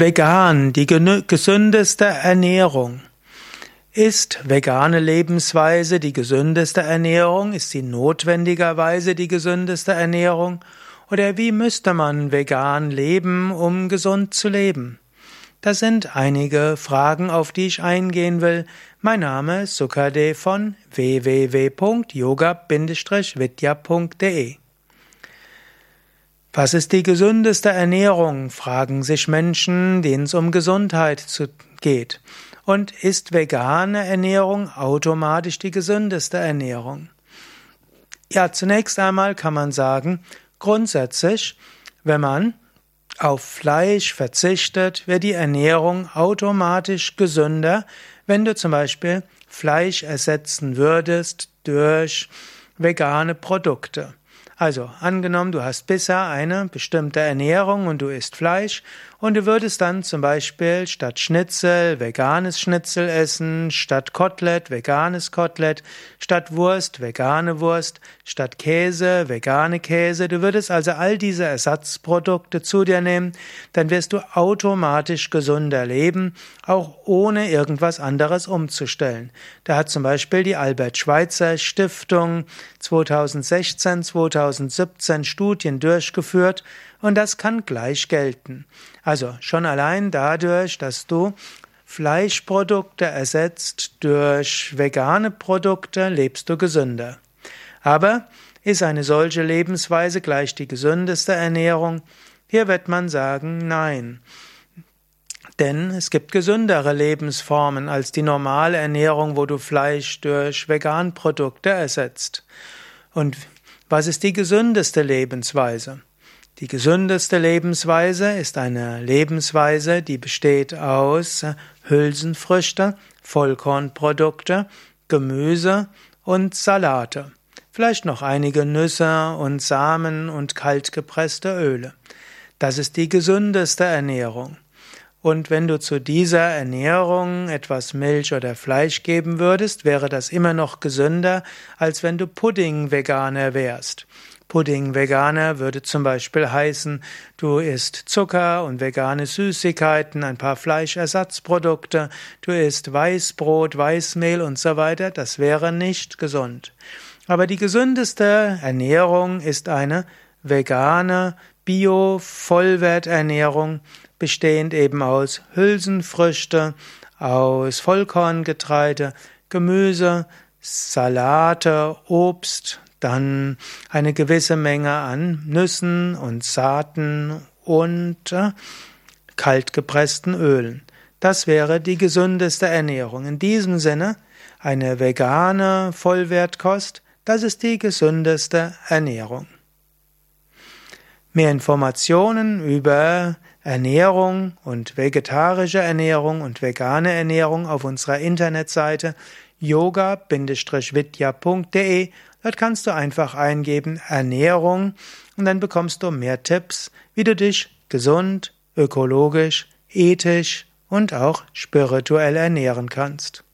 Vegan, die gesündeste Ernährung. Ist vegane Lebensweise die gesündeste Ernährung? Ist sie notwendigerweise die gesündeste Ernährung? Oder wie müsste man vegan leben, um gesund zu leben? Das sind einige Fragen, auf die ich eingehen will. Mein Name ist Sukade von www.yoga-vidya.de was ist die gesündeste Ernährung? fragen sich Menschen, denen es um Gesundheit geht. Und ist vegane Ernährung automatisch die gesündeste Ernährung? Ja, zunächst einmal kann man sagen, grundsätzlich, wenn man auf Fleisch verzichtet, wird die Ernährung automatisch gesünder, wenn du zum Beispiel Fleisch ersetzen würdest durch vegane Produkte. Also, angenommen, du hast bisher eine bestimmte Ernährung und du isst Fleisch und du würdest dann zum Beispiel statt Schnitzel veganes Schnitzel essen, statt Kotelett veganes Kotelett, statt Wurst vegane Wurst, statt Käse vegane Käse. Du würdest also all diese Ersatzprodukte zu dir nehmen, dann wirst du automatisch gesünder leben, auch ohne irgendwas anderes umzustellen. Da hat zum Beispiel die Albert Schweitzer Stiftung 2016, 2017 2017 Studien durchgeführt und das kann gleich gelten. Also schon allein dadurch, dass du Fleischprodukte ersetzt durch vegane Produkte, lebst du gesünder. Aber ist eine solche Lebensweise gleich die gesündeste Ernährung? Hier wird man sagen, nein. Denn es gibt gesündere Lebensformen als die normale Ernährung, wo du Fleisch durch Veganprodukte ersetzt. Und was ist die gesündeste Lebensweise? Die gesündeste Lebensweise ist eine Lebensweise, die besteht aus Hülsenfrüchte, Vollkornprodukte, Gemüse und Salate. Vielleicht noch einige Nüsse und Samen und kaltgepresste Öle. Das ist die gesündeste Ernährung. Und wenn du zu dieser Ernährung etwas Milch oder Fleisch geben würdest, wäre das immer noch gesünder, als wenn du Pudding-Veganer wärst. Pudding-Veganer würde zum Beispiel heißen, du isst Zucker und vegane Süßigkeiten, ein paar Fleischersatzprodukte, du isst Weißbrot, Weißmehl und so weiter. Das wäre nicht gesund. Aber die gesündeste Ernährung ist eine vegane, Bio-Vollwerternährung, bestehend eben aus Hülsenfrüchte, aus Vollkorngetreide, Gemüse, Salate, Obst, dann eine gewisse Menge an Nüssen und Saaten und äh, kaltgepressten Ölen. Das wäre die gesündeste Ernährung. In diesem Sinne eine vegane Vollwertkost, das ist die gesündeste Ernährung. Mehr Informationen über Ernährung und vegetarische Ernährung und vegane Ernährung auf unserer Internetseite yoga-vidya.de. Dort kannst du einfach eingeben Ernährung und dann bekommst du mehr Tipps, wie du dich gesund, ökologisch, ethisch und auch spirituell ernähren kannst.